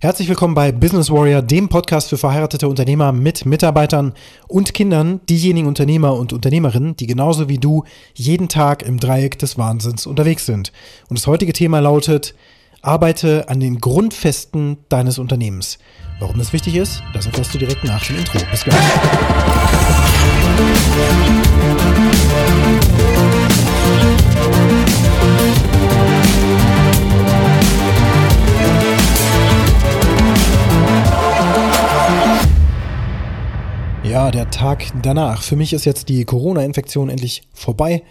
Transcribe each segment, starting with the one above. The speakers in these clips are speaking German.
Herzlich willkommen bei Business Warrior, dem Podcast für verheiratete Unternehmer mit Mitarbeitern und Kindern, diejenigen Unternehmer und Unternehmerinnen, die genauso wie du jeden Tag im Dreieck des Wahnsinns unterwegs sind. Und das heutige Thema lautet, arbeite an den Grundfesten deines Unternehmens. Warum das wichtig ist, das erfährst du direkt nach dem Intro. Bis gleich. Der Tag danach. Für mich ist jetzt die Corona-Infektion endlich vorbei,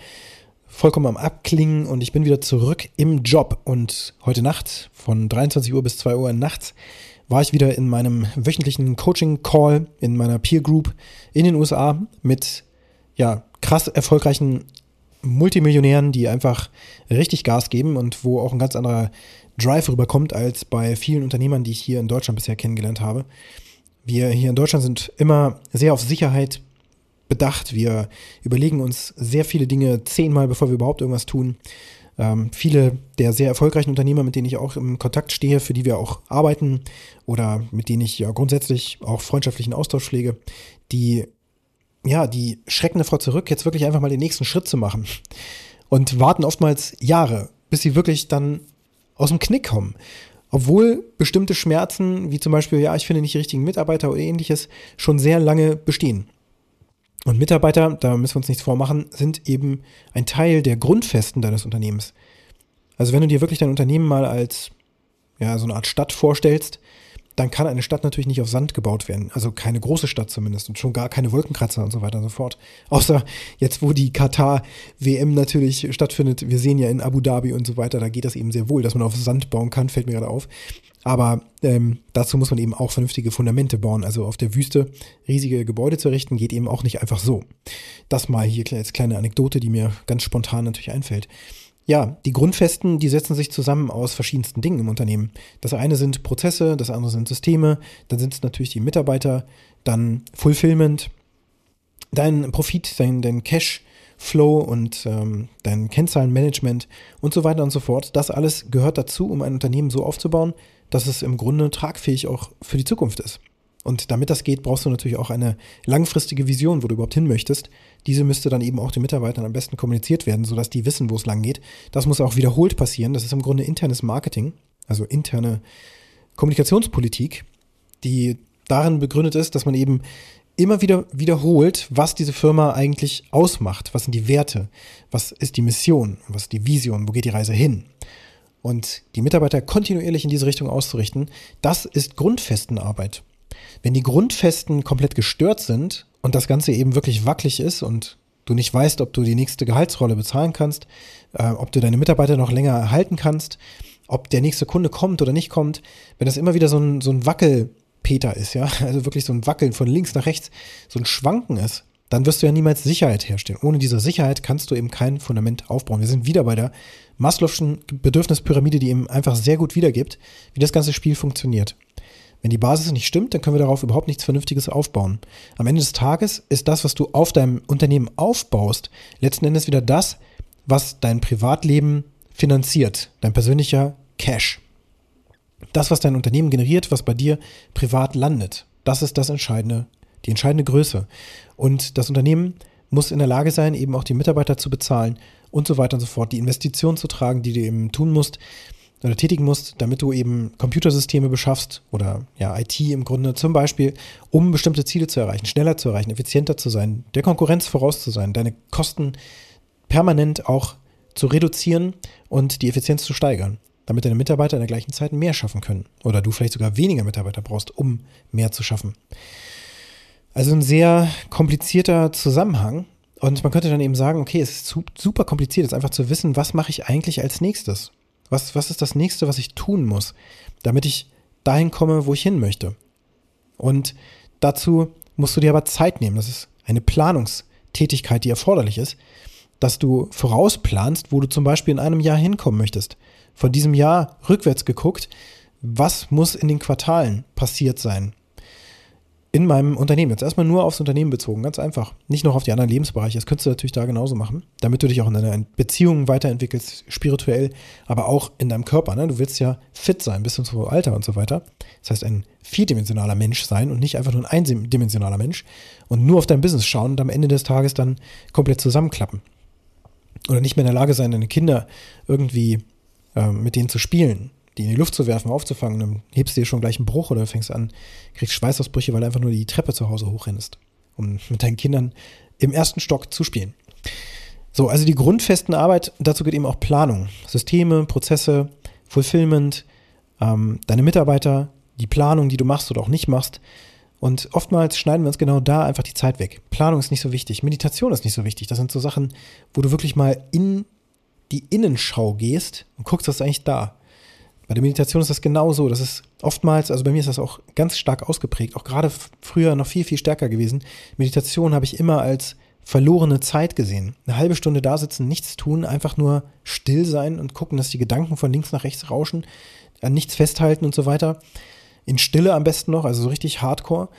vollkommen am Abklingen und ich bin wieder zurück im Job. Und heute Nacht von 23 Uhr bis 2 Uhr nachts war ich wieder in meinem wöchentlichen Coaching-Call in meiner Peer Group in den USA mit ja, krass erfolgreichen Multimillionären, die einfach richtig Gas geben und wo auch ein ganz anderer Drive rüberkommt als bei vielen Unternehmern, die ich hier in Deutschland bisher kennengelernt habe. Wir hier in Deutschland sind immer sehr auf Sicherheit bedacht. Wir überlegen uns sehr viele Dinge zehnmal, bevor wir überhaupt irgendwas tun. Ähm, viele der sehr erfolgreichen Unternehmer, mit denen ich auch im Kontakt stehe, für die wir auch arbeiten oder mit denen ich ja grundsätzlich auch freundschaftlichen Austausch pflege, die, ja, die schrecken davor zurück, jetzt wirklich einfach mal den nächsten Schritt zu machen und warten oftmals Jahre, bis sie wirklich dann aus dem Knick kommen. Obwohl bestimmte Schmerzen, wie zum Beispiel, ja, ich finde nicht die richtigen Mitarbeiter oder ähnliches, schon sehr lange bestehen. Und Mitarbeiter, da müssen wir uns nichts vormachen, sind eben ein Teil der Grundfesten deines Unternehmens. Also wenn du dir wirklich dein Unternehmen mal als ja, so eine Art Stadt vorstellst, dann kann eine Stadt natürlich nicht auf Sand gebaut werden. Also keine große Stadt zumindest und schon gar keine Wolkenkratzer und so weiter und so fort. Außer jetzt, wo die Katar-WM natürlich stattfindet. Wir sehen ja in Abu Dhabi und so weiter, da geht das eben sehr wohl, dass man auf Sand bauen kann, fällt mir gerade auf. Aber ähm, dazu muss man eben auch vernünftige Fundamente bauen. Also auf der Wüste riesige Gebäude zu errichten, geht eben auch nicht einfach so. Das mal hier als kleine Anekdote, die mir ganz spontan natürlich einfällt. Ja, die Grundfesten, die setzen sich zusammen aus verschiedensten Dingen im Unternehmen. Das eine sind Prozesse, das andere sind Systeme, dann sind es natürlich die Mitarbeiter, dann Fulfillment, dein Profit, dein, dein Cash, Flow und ähm, dein Kennzahlenmanagement und so weiter und so fort. Das alles gehört dazu, um ein Unternehmen so aufzubauen, dass es im Grunde tragfähig auch für die Zukunft ist. Und damit das geht, brauchst du natürlich auch eine langfristige Vision, wo du überhaupt hin möchtest. Diese müsste dann eben auch den Mitarbeitern am besten kommuniziert werden, sodass die wissen, wo es lang geht. Das muss auch wiederholt passieren. Das ist im Grunde internes Marketing, also interne Kommunikationspolitik, die darin begründet ist, dass man eben immer wieder wiederholt, was diese Firma eigentlich ausmacht. Was sind die Werte? Was ist die Mission? Was ist die Vision? Wo geht die Reise hin? Und die Mitarbeiter kontinuierlich in diese Richtung auszurichten, das ist Grundfestenarbeit. Wenn die Grundfesten komplett gestört sind und das Ganze eben wirklich wackelig ist und du nicht weißt, ob du die nächste Gehaltsrolle bezahlen kannst, äh, ob du deine Mitarbeiter noch länger erhalten kannst, ob der nächste Kunde kommt oder nicht kommt, wenn das immer wieder so ein, so ein Wackelpeter ist, ja, also wirklich so ein Wackeln von links nach rechts, so ein Schwanken ist, dann wirst du ja niemals Sicherheit herstellen. Ohne diese Sicherheit kannst du eben kein Fundament aufbauen. Wir sind wieder bei der Maslow'schen Bedürfnispyramide, die eben einfach sehr gut wiedergibt, wie das ganze Spiel funktioniert. Wenn die Basis nicht stimmt, dann können wir darauf überhaupt nichts Vernünftiges aufbauen. Am Ende des Tages ist das, was du auf deinem Unternehmen aufbaust, letzten Endes wieder das, was dein Privatleben finanziert, dein persönlicher Cash. Das, was dein Unternehmen generiert, was bei dir privat landet, das ist das entscheidende, die entscheidende Größe. Und das Unternehmen muss in der Lage sein, eben auch die Mitarbeiter zu bezahlen und so weiter und so fort, die Investitionen zu tragen, die du eben tun musst, oder tätigen musst, damit du eben Computersysteme beschaffst oder ja, IT im Grunde zum Beispiel, um bestimmte Ziele zu erreichen, schneller zu erreichen, effizienter zu sein, der Konkurrenz voraus zu sein, deine Kosten permanent auch zu reduzieren und die Effizienz zu steigern, damit deine Mitarbeiter in der gleichen Zeit mehr schaffen können oder du vielleicht sogar weniger Mitarbeiter brauchst, um mehr zu schaffen. Also ein sehr komplizierter Zusammenhang und man könnte dann eben sagen, okay, es ist super kompliziert, jetzt einfach zu wissen, was mache ich eigentlich als nächstes? Was, was ist das nächste, was ich tun muss, damit ich dahin komme, wo ich hin möchte? Und dazu musst du dir aber Zeit nehmen. Das ist eine Planungstätigkeit, die erforderlich ist, dass du vorausplanst, wo du zum Beispiel in einem Jahr hinkommen möchtest. Von diesem Jahr rückwärts geguckt, was muss in den Quartalen passiert sein? In meinem Unternehmen. Jetzt erstmal nur aufs Unternehmen bezogen, ganz einfach. Nicht noch auf die anderen Lebensbereiche. Das könntest du natürlich da genauso machen, damit du dich auch in deiner Beziehung weiterentwickelst, spirituell, aber auch in deinem Körper. Ne? Du willst ja fit sein bis zum Alter und so weiter. Das heißt, ein vierdimensionaler Mensch sein und nicht einfach nur ein eindimensionaler Mensch und nur auf dein Business schauen und am Ende des Tages dann komplett zusammenklappen. Oder nicht mehr in der Lage sein, deine Kinder irgendwie äh, mit denen zu spielen die in die Luft zu werfen, aufzufangen, dann hebst du dir schon gleich einen Bruch oder fängst an, kriegst Schweißausbrüche, weil du einfach nur die Treppe zu Hause hochrennst, um mit deinen Kindern im ersten Stock zu spielen. So, also die grundfesten Arbeit, dazu geht eben auch Planung. Systeme, Prozesse, Fulfillment, ähm, deine Mitarbeiter, die Planung, die du machst oder auch nicht machst. Und oftmals schneiden wir uns genau da einfach die Zeit weg. Planung ist nicht so wichtig, Meditation ist nicht so wichtig. Das sind so Sachen, wo du wirklich mal in die Innenschau gehst und guckst, was ist eigentlich da. Bei der Meditation ist das genauso. Das ist oftmals, also bei mir ist das auch ganz stark ausgeprägt, auch gerade früher noch viel, viel stärker gewesen. Meditation habe ich immer als verlorene Zeit gesehen. Eine halbe Stunde da sitzen, nichts tun, einfach nur still sein und gucken, dass die Gedanken von links nach rechts rauschen, an nichts festhalten und so weiter. In Stille am besten noch, also so richtig hardcore.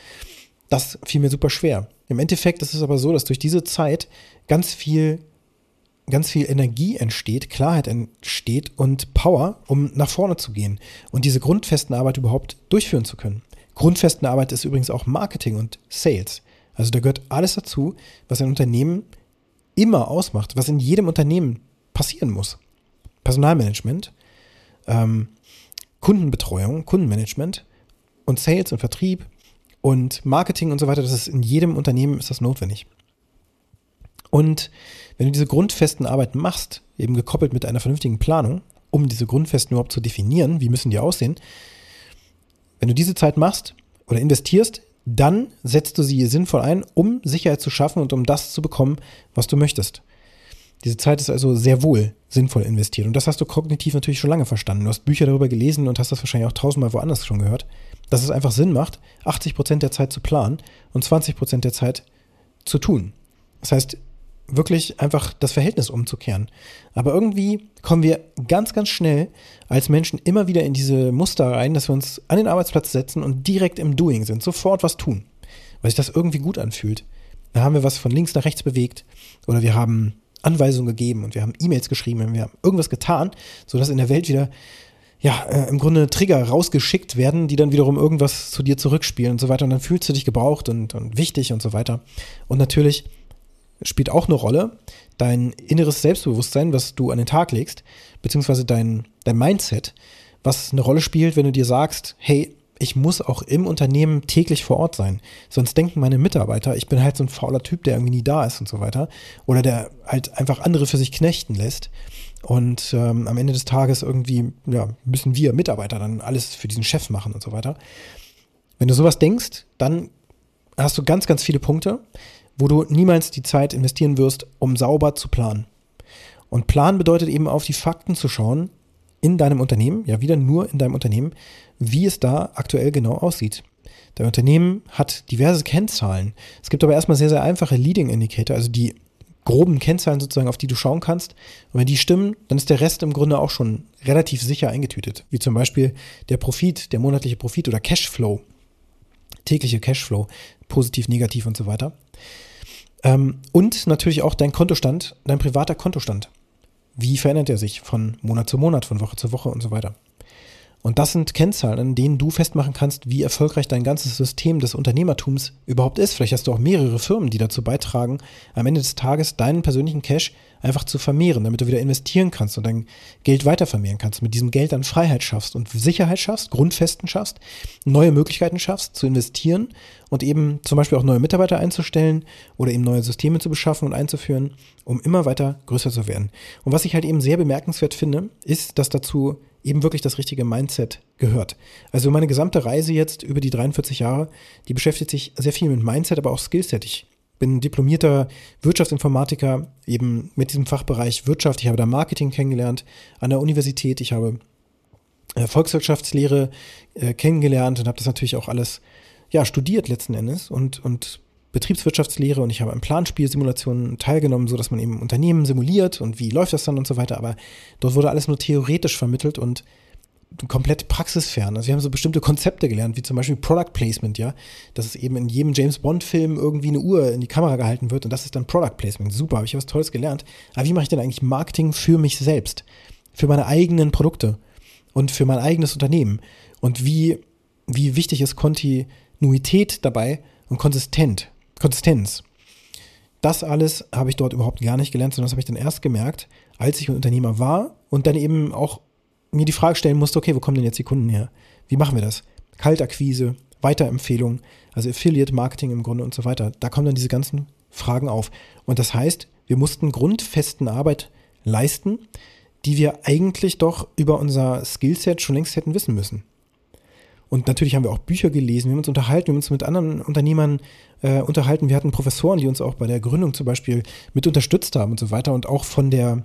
Das fiel mir super schwer. Im Endeffekt ist es aber so, dass durch diese Zeit ganz viel ganz viel Energie entsteht, Klarheit entsteht und Power, um nach vorne zu gehen und diese grundfesten Arbeit überhaupt durchführen zu können. Grundfesten Arbeit ist übrigens auch Marketing und Sales. Also da gehört alles dazu, was ein Unternehmen immer ausmacht, was in jedem Unternehmen passieren muss. Personalmanagement, ähm, Kundenbetreuung, Kundenmanagement und Sales und Vertrieb und Marketing und so weiter, das ist in jedem Unternehmen ist das notwendig. Und wenn du diese grundfesten Arbeiten machst, eben gekoppelt mit einer vernünftigen Planung, um diese Grundfesten überhaupt zu definieren, wie müssen die aussehen, wenn du diese Zeit machst oder investierst, dann setzt du sie sinnvoll ein, um Sicherheit zu schaffen und um das zu bekommen, was du möchtest. Diese Zeit ist also sehr wohl sinnvoll investiert. Und das hast du kognitiv natürlich schon lange verstanden. Du hast Bücher darüber gelesen und hast das wahrscheinlich auch tausendmal woanders schon gehört, dass es einfach Sinn macht, 80 Prozent der Zeit zu planen und 20 Prozent der Zeit zu tun. Das heißt, wirklich einfach das Verhältnis umzukehren. Aber irgendwie kommen wir ganz, ganz schnell als Menschen immer wieder in diese Muster rein, dass wir uns an den Arbeitsplatz setzen und direkt im Doing sind, sofort was tun, weil sich das irgendwie gut anfühlt. Da haben wir was von links nach rechts bewegt oder wir haben Anweisungen gegeben und wir haben E-Mails geschrieben, wir haben irgendwas getan, sodass in der Welt wieder ja, äh, im Grunde Trigger rausgeschickt werden, die dann wiederum irgendwas zu dir zurückspielen und so weiter. Und dann fühlst du dich gebraucht und, und wichtig und so weiter. Und natürlich spielt auch eine Rolle. Dein inneres Selbstbewusstsein, was du an den Tag legst, beziehungsweise dein, dein Mindset, was eine Rolle spielt, wenn du dir sagst, hey, ich muss auch im Unternehmen täglich vor Ort sein. Sonst denken meine Mitarbeiter, ich bin halt so ein fauler Typ, der irgendwie nie da ist und so weiter. Oder der halt einfach andere für sich knechten lässt. Und ähm, am Ende des Tages irgendwie, ja, müssen wir Mitarbeiter dann alles für diesen Chef machen und so weiter. Wenn du sowas denkst, dann hast du ganz, ganz viele Punkte wo du niemals die Zeit investieren wirst, um sauber zu planen. Und Plan bedeutet eben auf die Fakten zu schauen in deinem Unternehmen, ja wieder nur in deinem Unternehmen, wie es da aktuell genau aussieht. Dein Unternehmen hat diverse Kennzahlen. Es gibt aber erstmal sehr, sehr einfache Leading Indicator, also die groben Kennzahlen sozusagen, auf die du schauen kannst. Und wenn die stimmen, dann ist der Rest im Grunde auch schon relativ sicher eingetütet. Wie zum Beispiel der Profit, der monatliche Profit oder Cashflow, tägliche Cashflow, positiv, negativ und so weiter. Ähm, und natürlich auch dein Kontostand, dein privater Kontostand. Wie verändert er sich von Monat zu Monat, von Woche zu Woche und so weiter? Und das sind Kennzahlen, an denen du festmachen kannst, wie erfolgreich dein ganzes System des Unternehmertums überhaupt ist. Vielleicht hast du auch mehrere Firmen, die dazu beitragen, am Ende des Tages deinen persönlichen Cash einfach zu vermehren, damit du wieder investieren kannst und dein Geld weiter vermehren kannst. Mit diesem Geld dann Freiheit schaffst und Sicherheit schaffst, Grundfesten schaffst, neue Möglichkeiten schaffst zu investieren und eben zum Beispiel auch neue Mitarbeiter einzustellen oder eben neue Systeme zu beschaffen und einzuführen, um immer weiter größer zu werden. Und was ich halt eben sehr bemerkenswert finde, ist, dass dazu eben wirklich das richtige Mindset gehört. Also meine gesamte Reise jetzt über die 43 Jahre, die beschäftigt sich sehr viel mit Mindset, aber auch Skillset. Ich bin diplomierter Wirtschaftsinformatiker, eben mit diesem Fachbereich Wirtschaft. Ich habe da Marketing kennengelernt an der Universität. Ich habe äh, Volkswirtschaftslehre äh, kennengelernt und habe das natürlich auch alles ja, studiert letzten Endes und, und Betriebswirtschaftslehre und ich habe an Planspielsimulationen teilgenommen, so dass man eben Unternehmen simuliert und wie läuft das dann und so weiter. Aber dort wurde alles nur theoretisch vermittelt und komplett praxisfern. Also wir haben so bestimmte Konzepte gelernt, wie zum Beispiel Product Placement, ja. Dass es eben in jedem James Bond-Film irgendwie eine Uhr in die Kamera gehalten wird und das ist dann Product Placement. Super, habe ich was Tolles gelernt. Aber wie mache ich denn eigentlich Marketing für mich selbst? Für meine eigenen Produkte und für mein eigenes Unternehmen? Und wie, wie wichtig ist Kontinuität dabei und konsistent, Konsistenz? Das alles habe ich dort überhaupt gar nicht gelernt, sondern das habe ich dann erst gemerkt, als ich ein Unternehmer war und dann eben auch mir die Frage stellen musste, okay, wo kommen denn jetzt die Kunden her? Wie machen wir das? Kaltakquise, Weiterempfehlung, also Affiliate Marketing im Grunde und so weiter. Da kommen dann diese ganzen Fragen auf. Und das heißt, wir mussten grundfesten Arbeit leisten, die wir eigentlich doch über unser Skillset schon längst hätten wissen müssen. Und natürlich haben wir auch Bücher gelesen, wir haben uns unterhalten, wir haben uns mit anderen Unternehmern äh, unterhalten. Wir hatten Professoren, die uns auch bei der Gründung zum Beispiel mit unterstützt haben und so weiter. Und auch von der,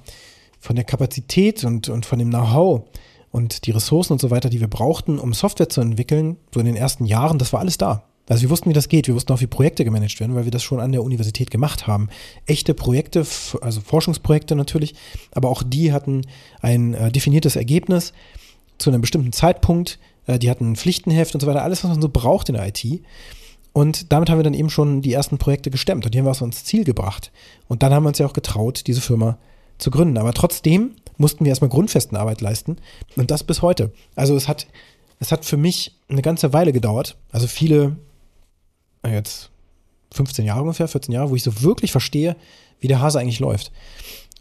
von der Kapazität und, und von dem Know-how und die Ressourcen und so weiter, die wir brauchten, um Software zu entwickeln, so in den ersten Jahren, das war alles da. Also wir wussten, wie das geht. Wir wussten auch, wie Projekte gemanagt werden, weil wir das schon an der Universität gemacht haben. Echte Projekte, also Forschungsprojekte natürlich, aber auch die hatten ein äh, definiertes Ergebnis zu einem bestimmten Zeitpunkt. Äh, die hatten ein Pflichtenheft und so weiter, alles, was man so braucht in der IT. Und damit haben wir dann eben schon die ersten Projekte gestemmt und die haben wir so ins Ziel gebracht. Und dann haben wir uns ja auch getraut, diese Firma gründen. Aber trotzdem mussten wir erstmal grundfesten Arbeit leisten und das bis heute. Also es hat, es hat für mich eine ganze Weile gedauert. Also viele, jetzt 15 Jahre ungefähr, 14 Jahre, wo ich so wirklich verstehe, wie der Hase eigentlich läuft.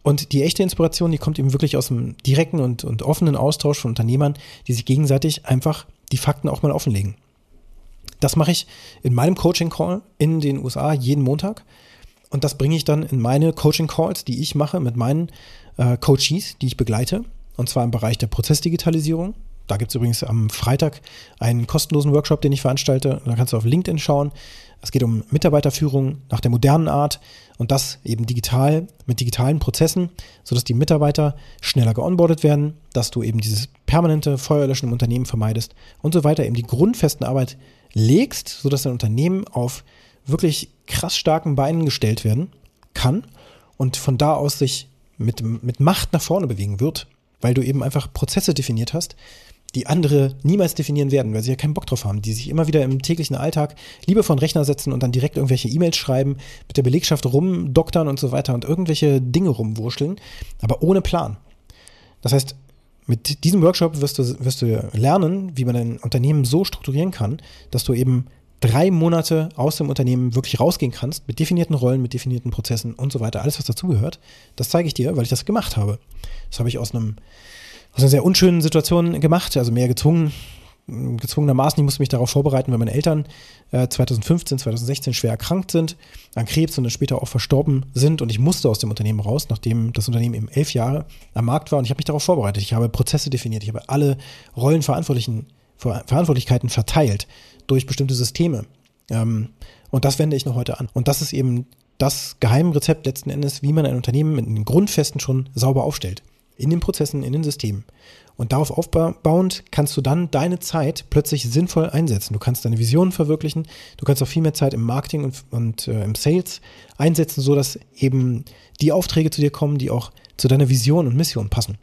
Und die echte Inspiration, die kommt eben wirklich aus dem direkten und, und offenen Austausch von Unternehmern, die sich gegenseitig einfach die Fakten auch mal offenlegen. Das mache ich in meinem Coaching-Call in den USA jeden Montag. Und das bringe ich dann in meine Coaching-Calls, die ich mache mit meinen äh, Coaches, die ich begleite. Und zwar im Bereich der Prozessdigitalisierung. Da gibt es übrigens am Freitag einen kostenlosen Workshop, den ich veranstalte. Da kannst du auf LinkedIn schauen. Es geht um Mitarbeiterführung nach der modernen Art und das eben digital mit digitalen Prozessen, sodass die Mitarbeiter schneller geonboardet werden, dass du eben dieses permanente Feuerlöschen im Unternehmen vermeidest und so weiter, eben die grundfesten Arbeit legst, sodass dein Unternehmen auf wirklich krass starken Beinen gestellt werden kann und von da aus sich mit, mit Macht nach vorne bewegen wird, weil du eben einfach Prozesse definiert hast, die andere niemals definieren werden, weil sie ja keinen Bock drauf haben, die sich immer wieder im täglichen Alltag lieber von Rechner setzen und dann direkt irgendwelche E-Mails schreiben, mit der Belegschaft rumdoktern und so weiter und irgendwelche Dinge rumwurschteln, aber ohne Plan. Das heißt, mit diesem Workshop wirst du, wirst du lernen, wie man ein Unternehmen so strukturieren kann, dass du eben drei Monate aus dem Unternehmen wirklich rausgehen kannst, mit definierten Rollen, mit definierten Prozessen und so weiter, alles, was dazugehört. Das zeige ich dir, weil ich das gemacht habe. Das habe ich aus einem aus einer sehr unschönen Situation gemacht, also mehr gezwungen, gezwungenermaßen. Ich musste mich darauf vorbereiten, weil meine Eltern äh, 2015, 2016 schwer erkrankt sind, an Krebs und dann später auch verstorben sind und ich musste aus dem Unternehmen raus, nachdem das Unternehmen eben elf Jahre am Markt war und ich habe mich darauf vorbereitet. Ich habe Prozesse definiert, ich habe alle Rollenverantwortlichen Verantwortlichkeiten verteilt durch bestimmte Systeme. Ähm, und das wende ich noch heute an. Und das ist eben das Geheimrezept letzten Endes, wie man ein Unternehmen mit den Grundfesten schon sauber aufstellt in den Prozessen, in den Systemen. Und darauf aufbauend kannst du dann deine Zeit plötzlich sinnvoll einsetzen. Du kannst deine Visionen verwirklichen, du kannst auch viel mehr Zeit im Marketing und, und äh, im Sales einsetzen, sodass eben die Aufträge zu dir kommen, die auch zu deiner Vision und Mission passen.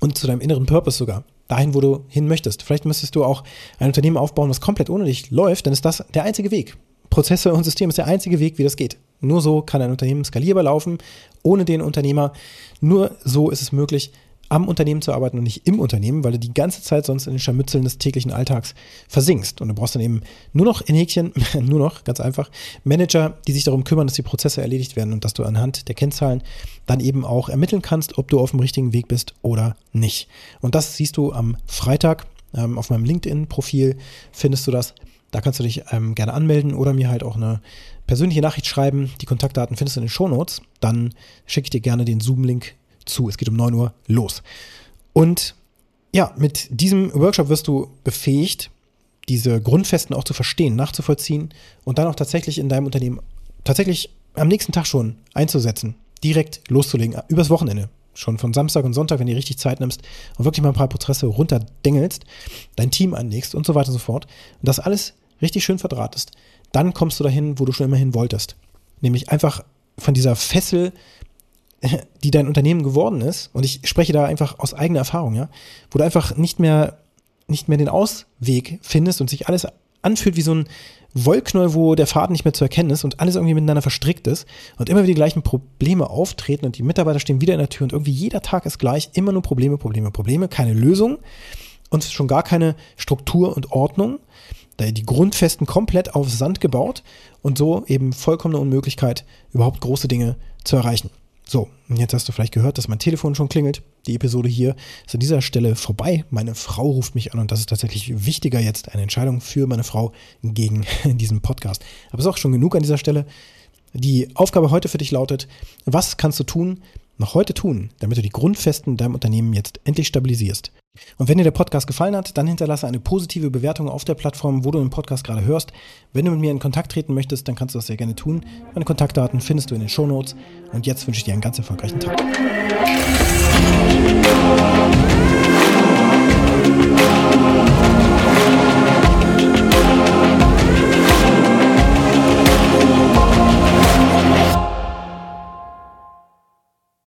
Und zu deinem inneren Purpose sogar. Dahin, wo du hin möchtest. Vielleicht müsstest du auch ein Unternehmen aufbauen, was komplett ohne dich läuft, dann ist das der einzige Weg. Prozesse und System ist der einzige Weg, wie das geht. Nur so kann ein Unternehmen skalierbar laufen, ohne den Unternehmer. Nur so ist es möglich, am Unternehmen zu arbeiten und nicht im Unternehmen, weil du die ganze Zeit sonst in den Scharmützeln des täglichen Alltags versinkst. Und du brauchst dann eben nur noch in Häkchen, nur noch, ganz einfach, Manager, die sich darum kümmern, dass die Prozesse erledigt werden und dass du anhand der Kennzahlen dann eben auch ermitteln kannst, ob du auf dem richtigen Weg bist oder nicht. Und das siehst du am Freitag ähm, auf meinem LinkedIn-Profil, findest du das. Da kannst du dich ähm, gerne anmelden oder mir halt auch eine persönliche Nachricht schreiben. Die Kontaktdaten findest du in den Shownotes. Dann schicke ich dir gerne den Zoom-Link zu. Es geht um 9 Uhr los. Und ja, mit diesem Workshop wirst du befähigt, diese Grundfesten auch zu verstehen, nachzuvollziehen und dann auch tatsächlich in deinem Unternehmen tatsächlich am nächsten Tag schon einzusetzen, direkt loszulegen, übers Wochenende. Schon von Samstag und Sonntag, wenn du richtig Zeit nimmst und wirklich mal ein paar Prozesse runterdengelst, dein Team anlegst und so weiter und so fort. Und das alles richtig schön verdrahtest, dann kommst du dahin, wo du schon immer hin wolltest. Nämlich einfach von dieser Fessel die dein Unternehmen geworden ist, und ich spreche da einfach aus eigener Erfahrung, ja, wo du einfach nicht mehr, nicht mehr den Ausweg findest und sich alles anfühlt wie so ein Wollknäuel, wo der Faden nicht mehr zu erkennen ist und alles irgendwie miteinander verstrickt ist und immer wieder die gleichen Probleme auftreten und die Mitarbeiter stehen wieder in der Tür und irgendwie jeder Tag ist gleich, immer nur Probleme, Probleme, Probleme, keine Lösung und schon gar keine Struktur und Ordnung. Da die Grundfesten komplett auf Sand gebaut und so eben vollkommene Unmöglichkeit, überhaupt große Dinge zu erreichen. So, jetzt hast du vielleicht gehört, dass mein Telefon schon klingelt. Die Episode hier ist an dieser Stelle vorbei. Meine Frau ruft mich an und das ist tatsächlich wichtiger jetzt, eine Entscheidung für meine Frau gegen diesen Podcast. Aber es ist auch schon genug an dieser Stelle. Die Aufgabe heute für dich lautet, was kannst du tun, noch heute tun, damit du die Grundfesten in deinem Unternehmen jetzt endlich stabilisierst? Und wenn dir der Podcast gefallen hat, dann hinterlasse eine positive Bewertung auf der Plattform, wo du den Podcast gerade hörst. Wenn du mit mir in Kontakt treten möchtest, dann kannst du das sehr gerne tun. Meine Kontaktdaten findest du in den Shownotes. Und jetzt wünsche ich dir einen ganz erfolgreichen Tag.